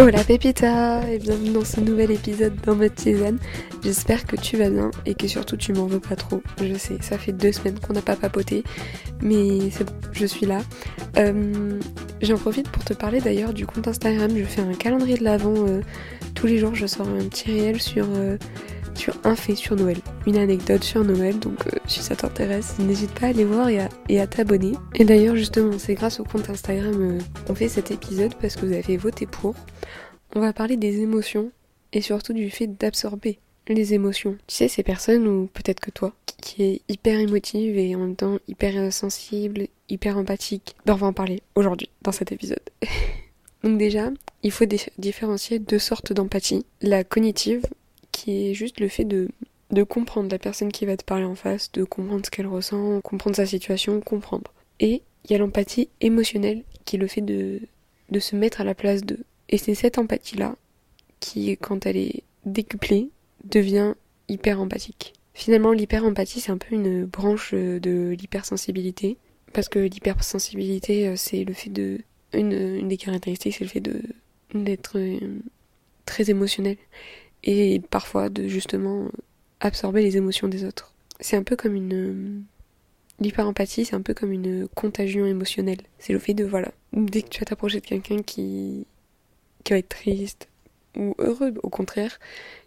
Hola Pépita et bienvenue dans ce nouvel épisode dans mode tisane. J'espère que tu vas bien et que surtout tu m'en veux pas trop. Je sais, ça fait deux semaines qu'on n'a pas papoté, mais je suis là. Euh, J'en profite pour te parler d'ailleurs du compte Instagram. Je fais un calendrier de l'avant. Euh, tous les jours, je sors un petit réel sur euh, sur un fait sur Noël, une anecdote sur Noël. Donc euh, si ça t'intéresse, n'hésite pas à aller voir et à, t'abonner. Et d'ailleurs justement, c'est grâce au compte Instagram euh, qu'on fait cet épisode parce que vous avez voté pour. On va parler des émotions et surtout du fait d'absorber les émotions. Tu sais, ces personnes, ou peut-être que toi, qui est hyper émotive et en même temps hyper sensible, hyper empathique. Ben, on va en parler aujourd'hui, dans cet épisode. Donc déjà, il faut différencier deux sortes d'empathie. La cognitive, qui est juste le fait de, de comprendre la personne qui va te parler en face, de comprendre ce qu'elle ressent, comprendre sa situation, comprendre. Et il y a l'empathie émotionnelle qui est le fait de, de se mettre à la place d'eux. Et c'est cette empathie-là qui, quand elle est décuplée, devient hyper empathique. Finalement, l'hyper-empathie, c'est un peu une branche de l'hypersensibilité. Parce que l'hypersensibilité, euh, c'est le fait de. Une, une des caractéristiques, c'est le fait de d'être euh, très émotionnel et parfois de justement absorber les émotions des autres. C'est un peu comme une l'hyper-empathie, c'est un peu comme une contagion émotionnelle. C'est le fait de voilà, dès que tu vas t'approcher de quelqu'un qui qui va être triste ou heureux, au contraire,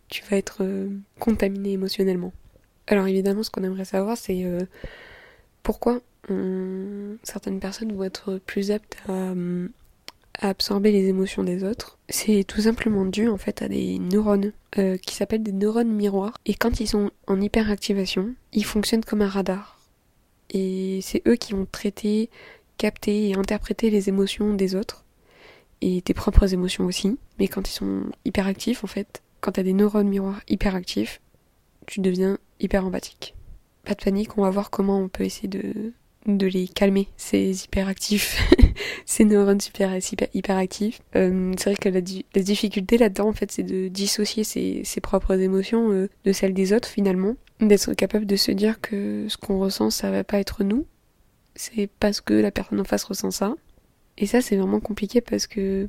tu vas être euh, contaminé émotionnellement. Alors évidemment, ce qu'on aimerait savoir, c'est euh, pourquoi certaines personnes vont être plus aptes à absorber les émotions des autres, c'est tout simplement dû en fait à des neurones euh, qui s'appellent des neurones miroirs. Et quand ils sont en hyperactivation, ils fonctionnent comme un radar. Et c'est eux qui vont traiter, capter et interpréter les émotions des autres et tes propres émotions aussi. Mais quand ils sont hyperactifs, en fait, quand t'as des neurones miroirs hyperactifs, tu deviens hyper empathique. Pas de panique, on va voir comment on peut essayer de les calmer, ces hyperactifs, ces neurones super, hyperactifs. Euh, c'est vrai que la, difficulté là-dedans, en fait, c'est de dissocier ses, propres émotions euh, de celles des autres, finalement. D'être capable de se dire que ce qu'on ressent, ça va pas être nous. C'est parce que la personne en face ressent ça. Et ça, c'est vraiment compliqué parce que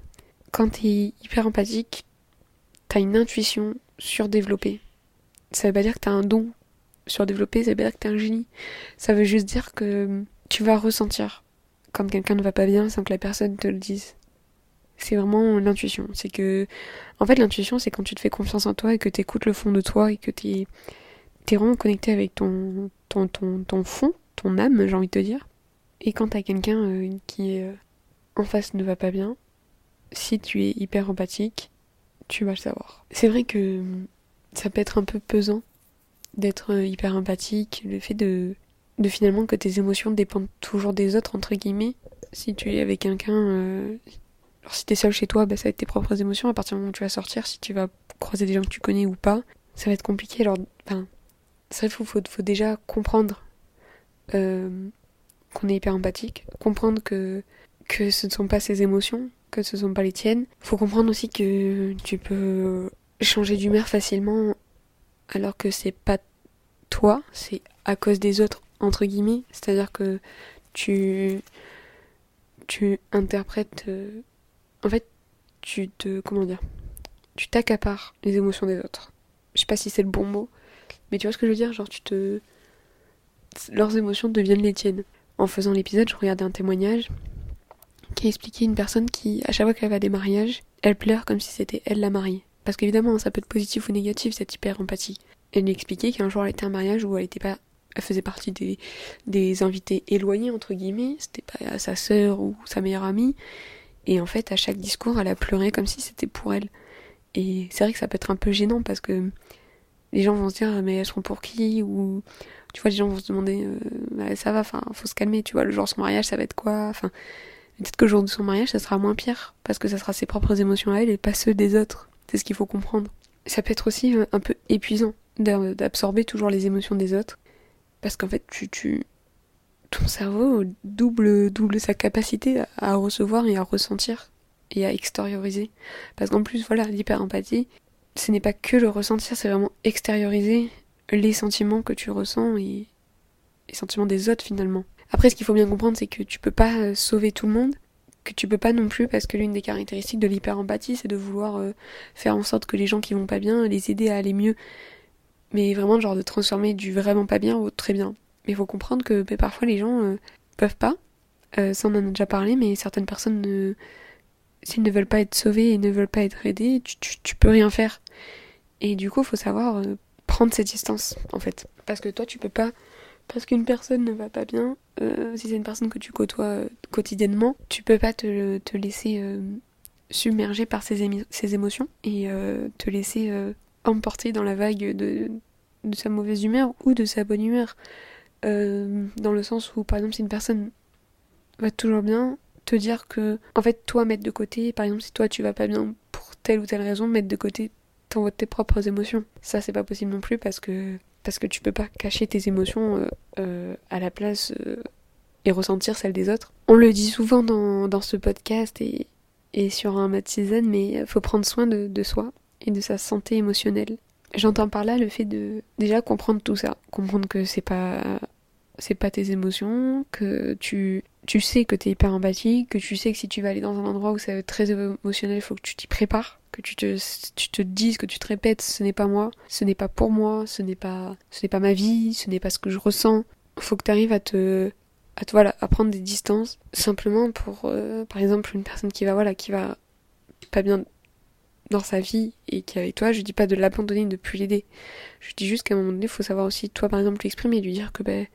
quand t'es hyper empathique, t'as une intuition surdéveloppée. Ça veut pas dire que t'as un don surdéveloppé, ça veut pas dire que t'es un génie. Ça veut juste dire que tu vas ressentir quand quelqu'un ne va pas bien sans que la personne te le dise. C'est vraiment l'intuition. C'est que, en fait, l'intuition, c'est quand tu te fais confiance en toi et que tu écoutes le fond de toi et que tu es, vraiment connecté avec ton, ton, ton, ton fond, ton âme, j'ai envie de te dire. Et quand t'as quelqu'un euh, qui euh, en face ne va pas bien, si tu es hyper empathique, tu vas le savoir. C'est vrai que ça peut être un peu pesant d'être euh, hyper empathique, le fait de de finalement que tes émotions dépendent toujours des autres, entre guillemets. Si tu es avec quelqu'un, euh... alors si t'es seul chez toi, bah, ça va être tes propres émotions. À partir du moment où tu vas sortir, si tu vas croiser des gens que tu connais ou pas, ça va être compliqué. Alors, enfin, ça, faut, faut, faut déjà comprendre euh, qu'on est hyper empathique, comprendre que, que ce ne sont pas ses émotions, que ce ne sont pas les tiennes. Faut comprendre aussi que tu peux changer d'humeur facilement alors que c'est pas toi, c'est à cause des autres entre guillemets, c'est-à-dire que tu tu interprètes euh, en fait tu te comment dire tu t'accapares les émotions des autres. Je sais pas si c'est le bon mot, mais tu vois ce que je veux dire, genre tu te leurs émotions deviennent les tiennes. En faisant l'épisode, je regardais un témoignage qui expliquait une personne qui, à chaque fois qu'elle va à des mariages, elle pleure comme si c'était elle la mariée. Parce qu'évidemment, ça peut être positif ou négatif, cette hyper empathie. Elle expliquait qu'un jour elle était à un mariage où elle était pas elle faisait partie des, invités éloignés entre guillemets, c'était pas sa sœur ou sa meilleure amie, et en fait à chaque discours elle a pleuré comme si c'était pour elle. Et c'est vrai que ça peut être un peu gênant parce que les gens vont se dire mais elles seront pour qui? Ou tu vois les gens vont se demander euh, bah, ça va, enfin faut se calmer, tu vois le jour de son mariage ça va être quoi, enfin peut-être que le jour de son mariage ça sera moins pire parce que ça sera ses propres émotions à elle et pas ceux des autres. C'est ce qu'il faut comprendre. Ça peut être aussi euh, un peu épuisant d'absorber toujours les émotions des autres parce qu'en fait tu, ton cerveau double double sa capacité à recevoir et à ressentir et à extérioriser. Parce qu'en plus voilà l'hyper-empathie ce n'est pas que le ressentir c'est vraiment extérioriser les sentiments que tu ressens et les sentiments des autres finalement. Après ce qu'il faut bien comprendre c'est que tu peux pas sauver tout le monde que tu peux pas non plus parce que l'une des caractéristiques de l'hyper-empathie c'est de vouloir euh, faire en sorte que les gens qui vont pas bien les aider à aller mieux mais vraiment genre de transformer du vraiment pas bien au très bien. Mais il faut comprendre que ben, parfois les gens euh, peuvent pas. Euh, ça on en a déjà parlé mais certaines personnes ne s'ils ne veulent pas être sauvés et ne veulent pas être aidés tu, tu, peux rien faire. Et du coup il faut savoir prendre cette distance en fait. Parce que toi tu peux pas parce qu'une personne ne va pas bien, euh, si c'est une personne que tu côtoies euh, quotidiennement, tu peux pas te, te laisser euh, submerger par ses, émotions et euh, te laisser emporter dans la vague de, sa mauvaise humeur ou de sa bonne humeur. Euh, dans le sens où, par exemple, si une personne va toujours bien, te dire que, en fait, toi, mettre de côté, par exemple, si toi tu vas pas bien pour telle ou telle raison, mettre de côté tes propres émotions. Ça, c'est pas possible non plus parce que parce que tu peux pas cacher tes émotions euh, euh, à la place et ressentir celles des autres. On le dit souvent dans, dans ce podcast et, et sur un mat mais faut prendre soin de soi et de sa santé émotionnelle. J'entends par là le fait de déjà comprendre tout ça, comprendre que c'est pas c'est pas tes émotions, que tu tu sais que t'es hyper empathique, que tu sais que si tu vas aller dans un endroit où ça va être très émotionnel, il faut que tu t'y prépares, que tu te, tu te dises, que tu te répètes, ce n'est pas moi, ce n'est pas pour moi, ce n'est pas, ce n'est pas ma vie, ce n'est pas ce que je ressens. Faut que tu arrives à te, à te, voilà, à prendre des distances, simplement pour, euh, par exemple, une personne qui va, voilà, qui va pas bien dans sa vie et qui est avec toi, je dis pas de l'abandonner, de ne plus l'aider. Je dis juste qu'à un moment donné, il faut savoir aussi, toi, par exemple, l'exprimer et lui dire que, ben,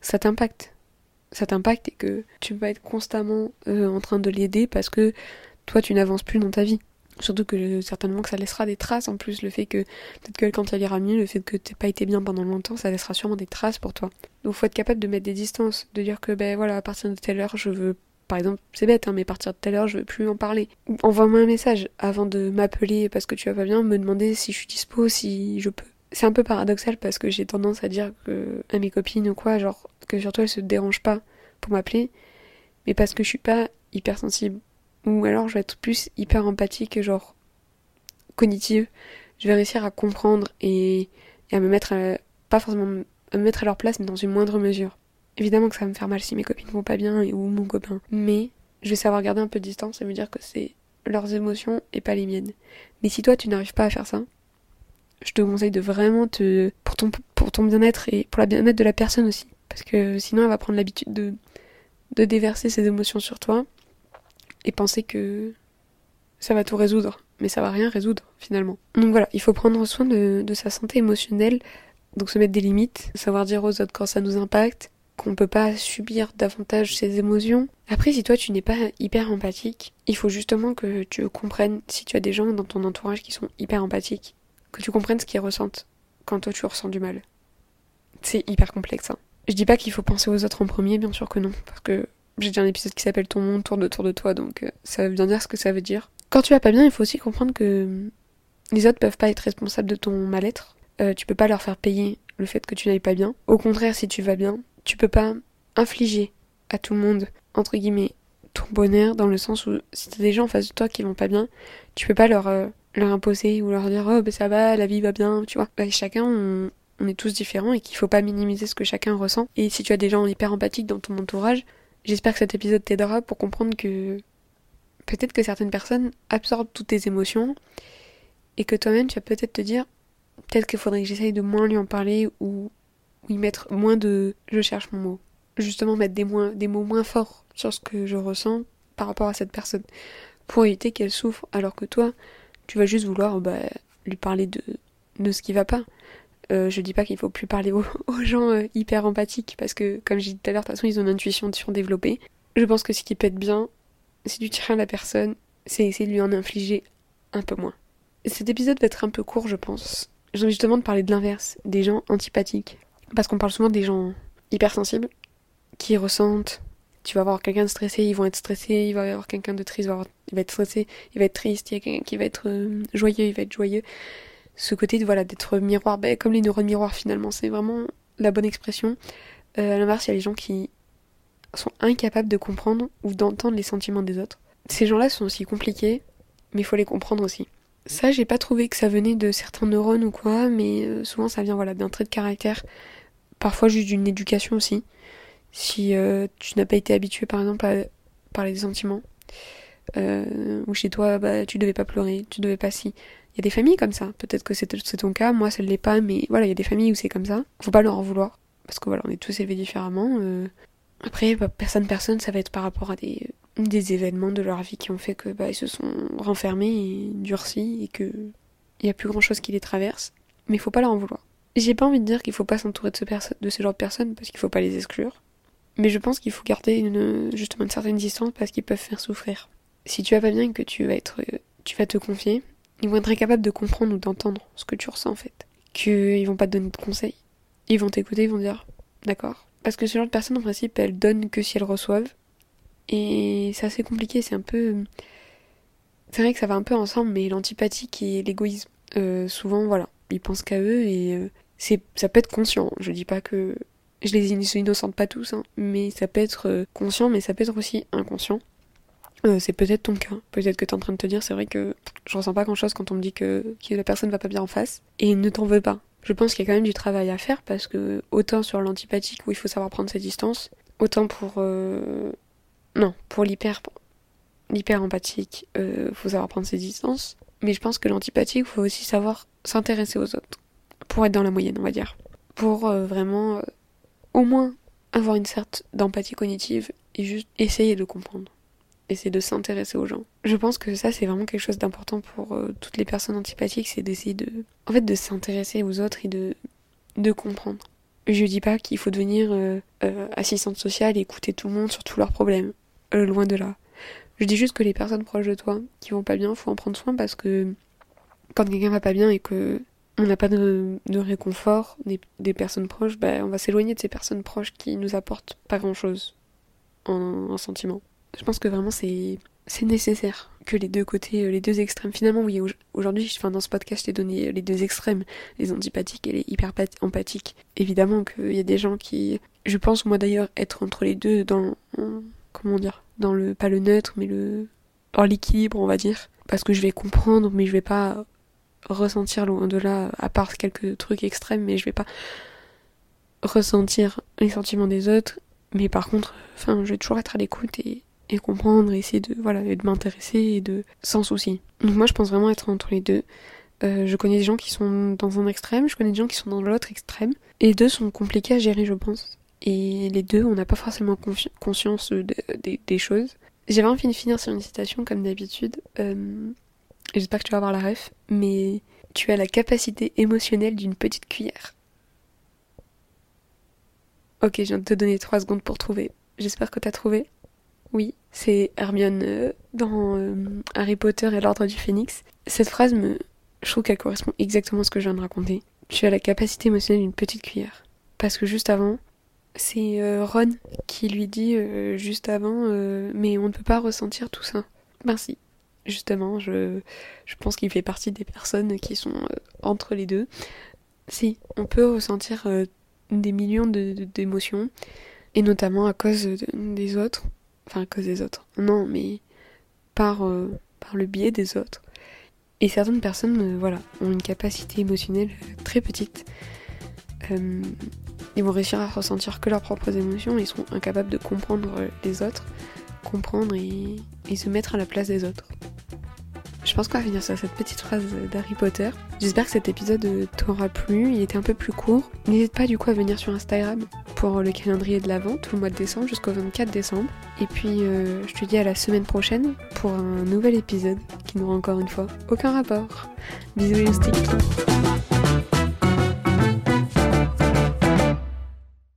ça t'impacte. Ça t'impacte et que tu vas être constamment euh, en train de l'aider parce que toi, tu n'avances plus dans ta vie. Surtout que certainement que ça laissera des traces en plus, le fait que peut-être que quand elle ira mieux, le fait que t'aies pas été bien pendant longtemps, ça laissera sûrement des traces pour toi. Donc faut être capable de mettre des distances, de dire que ben voilà, à partir de telle heure, je veux par exemple, c'est bête, hein, mais à partir de telle heure, je veux plus en parler. Envoie-moi un message avant de m'appeler parce que tu vas pas bien, me demander si je suis dispo, si je peux. C'est un peu paradoxal parce que j'ai tendance à dire que à mes copines ou quoi, genre que surtout elles se dérangent pas pour m'appeler, mais parce que je suis pas hypersensible ou alors je vais être plus hyper empathique, genre cognitive. Je vais réussir à comprendre et, à me mettre, à, pas forcément à me mettre à leur place, mais dans une moindre mesure. Évidemment que ça va me faire mal si mes copines vont pas bien ou mon copain, mais je vais savoir garder un peu de distance et me dire que c'est leurs émotions et pas les miennes. Mais si toi tu n'arrives pas à faire ça, je te conseille de vraiment te pour ton pour ton bien-être et pour la bien-être de la personne aussi, parce que sinon elle va prendre l'habitude de de déverser ses émotions sur toi et penser que ça va tout résoudre. Mais ça va rien résoudre finalement. Donc voilà, il faut prendre soin de sa santé émotionnelle, donc se mettre des limites, savoir dire aux autres quand ça nous impacte, qu'on peut pas subir davantage ses émotions. Après, si toi tu n'es pas hyper empathique, il faut justement que tu comprennes si tu as des gens dans ton entourage qui sont hyper empathiques, que tu comprennes ce qu'ils ressentent quand toi tu ressens du mal. C'est hyper complexe. Hein. Je dis pas qu'il faut penser aux autres en premier, bien sûr que non, parce que j'ai déjà un épisode qui s'appelle Ton monde tourne autour de toi, donc euh, ça veut bien dire ce que ça veut dire. Quand tu vas pas bien, il faut aussi comprendre que les autres peuvent pas être responsables de ton mal-être. Euh, tu peux pas leur faire payer le fait que tu n'ailles pas bien. Au contraire, si tu vas bien, tu peux pas infliger à tout le monde, entre guillemets, ton bonheur, dans le sens où si t'as des gens en face de toi qui vont pas bien, tu peux pas leur, euh, leur imposer ou leur dire oh ben ça va, la vie va bien, tu vois. Bah, chacun, on, on est tous différents et qu'il faut pas minimiser ce que chacun ressent. Et si tu as des gens hyper empathiques dans ton entourage, J'espère que cet épisode t'aidera pour comprendre que peut-être que certaines personnes absorbent toutes tes émotions et que toi-même tu vas peut-être te dire peut-être qu'il faudrait que j'essaye de moins lui en parler ou, ou y mettre moins de je cherche mon mot. Justement mettre des, mots moins forts sur ce que je ressens par rapport à cette personne pour éviter qu'elle souffre alors que toi tu vas juste vouloir bah, lui parler de, de ce qui va pas. Euh, je dis pas qu'il faut plus parler aux, gens euh, hyper empathiques parce que, comme j'ai dit tout à l'heure, de toute façon, ils ont une intuition surdéveloppée. Je pense que ce qui être bien, si tu à la personne, c'est essayer de lui en infliger un peu moins. Cet épisode va être un peu court, je pense. J'ai envie justement de parler de l'inverse, des gens antipathiques. Parce qu'on parle souvent des gens hypersensibles, qui ressentent. Tu vas voir quelqu'un de stressé, ils vont être stressés, il va y avoir quelqu'un de triste, il va, être stressé, il va être triste, il y a quelqu'un qui va être euh, joyeux, il va être joyeux ce côté de voilà d'être miroir, ben, comme les neurones miroirs finalement, c'est vraiment la bonne expression. Euh, à l'inverse, il y a les gens qui sont incapables de comprendre ou d'entendre les sentiments des autres. Ces gens-là sont aussi compliqués, mais il faut les comprendre aussi. Ça, j'ai pas trouvé que ça venait de certains neurones ou quoi, mais euh, souvent ça vient d'un trait de caractère, parfois juste d'une éducation aussi. Si euh, tu n'as pas été habitué par exemple à parler des sentiments. Euh, ou chez toi, bah, tu devais pas pleurer, tu devais pas si. Il y a des familles comme ça. Peut-être que c'est ton cas, moi ça ne l'est pas, mais voilà, il y a des familles où c'est comme ça. Faut pas leur en vouloir. Parce que voilà, on est tous élevés différemment. Euh. Après, bah, personne, personne, ça va être par rapport à des, des événements de leur vie qui ont fait que bah, ils se sont renfermés et durcis et que il y a plus grand chose qui les traverse. Mais faut pas leur en vouloir. J'ai pas envie de dire qu'il faut pas s'entourer de ce, de ce genre de personnes parce qu'il faut pas les exclure. Mais je pense qu'il faut garder une, justement une certaine distance parce qu'ils peuvent faire souffrir. Si tu vas pas bien et que tu vas être, tu vas te confier, ils vont être incapables de comprendre ou d'entendre ce que tu ressens en fait. Qu'ils vont pas te donner de conseils. Ils vont t'écouter, ils vont dire d'accord. Parce que ce genre de personnes en principe elles donnent que si elles reçoivent. Et c'est assez compliqué, c'est un peu. C'est vrai que ça va un peu ensemble, mais l'antipathique et l'égoïsme. Euh, souvent, voilà, ils pensent qu'à eux et euh, c'est ça peut être conscient. Je dis pas que je les innocente pas tous, hein, mais ça peut être euh, conscient, mais ça peut être aussi inconscient. Euh, c'est peut-être ton cas. Peut-être que tu es en train de te dire, c'est vrai que je ressens pas grand-chose quand on me dit que, la personne va pas bien en face. Et ne t'en veux pas. Je pense qu'il y a quand même du travail à faire parce que autant sur l'antipathique où il faut savoir prendre ses distances, autant pour euh... non pour l'hyper l'hyper empathique, faut savoir prendre ses distances. Mais je pense que l'antipathique, faut aussi savoir s'intéresser aux autres pour être dans la moyenne, on va dire, pour euh, vraiment euh, au moins avoir une sorte d'empathie cognitive et juste essayer de comprendre essayer de s'intéresser aux gens. Je pense que ça c'est vraiment quelque chose d'important pour euh, toutes les personnes antipathiques, c'est d'essayer de en fait de s'intéresser aux autres et de de comprendre. Je dis pas qu'il faut devenir assistante sociale et écouter tout le monde sur tous leurs problèmes. loin de là. Je dis juste que les personnes proches de toi qui vont pas bien, faut en prendre soin parce que quand quelqu'un va pas bien et que on n'a pas de, réconfort des, personnes proches, bah, on va s'éloigner de ces personnes proches qui nous apportent pas grand chose en, en sentiment. Je pense que vraiment c'est c'est nécessaire que les deux côtés, euh, les deux extrêmes. Finalement, oui, aujourd'hui, enfin, dans ce podcast, je t'ai donné les deux extrêmes, les antipathiques et les hyper empathiques. Évidemment qu'il y a des gens qui, je pense moi d'ailleurs, être entre les deux dans, comment dire, dans le, pas le neutre, mais le, dans l'équilibre, on va dire. Parce que je vais comprendre, mais je vais pas ressentir loin de là, à part quelques trucs extrêmes, mais je vais pas ressentir les sentiments des autres. Mais par contre, je vais toujours être à l'écoute et, et comprendre, essayer de voilà, de m'intéresser et de sans souci. Donc moi je pense vraiment être entre les deux. Euh, je connais des gens qui sont dans un extrême, je connais des gens qui sont dans l'autre extrême. Et les deux sont compliqués à gérer, je pense. Et les deux, on n'a pas forcément conscience des choses. J'avais envie de finir sur une citation comme d'habitude. Euh, J'espère que tu vas avoir la ref, mais tu as la capacité émotionnelle d'une petite cuillère. Ok, je viens de te donner 3 secondes pour trouver. J'espère que t'as trouvé. Oui, c'est Hermione euh, dans euh, Harry Potter et l'Ordre du Phénix. Cette phrase me, je trouve qu'elle correspond exactement à ce que je viens de raconter. Tu as la capacité émotionnelle d'une petite cuillère. Parce que juste avant, c'est euh, Ron qui lui dit juste avant, mais on ne peut pas ressentir tout ça. Ben si, justement, je, pense qu'il fait partie des personnes qui sont entre les deux. Si, on peut ressentir des millions d'émotions, et notamment à cause des autres enfin à cause des autres. Non, mais par, euh, le biais des autres. Et certaines personnes, euh, voilà, ont une capacité émotionnelle euh, très petite. ils vont réussir à ressentir que leurs propres émotions, ils seront incapables de comprendre les autres, comprendre et se mettre à la place des autres. Je pense qu'on va finir sur cette petite phrase d'Harry Potter. J'espère que cet épisode t'aura plu, il était un peu plus court. N'hésite pas du coup à venir sur Instagram pour le calendrier de l'Avent tout le mois de décembre jusqu'au 24 décembre. Et puis euh, je te dis à la semaine prochaine pour un nouvel épisode qui n'aura encore une fois aucun rapport. Bisous les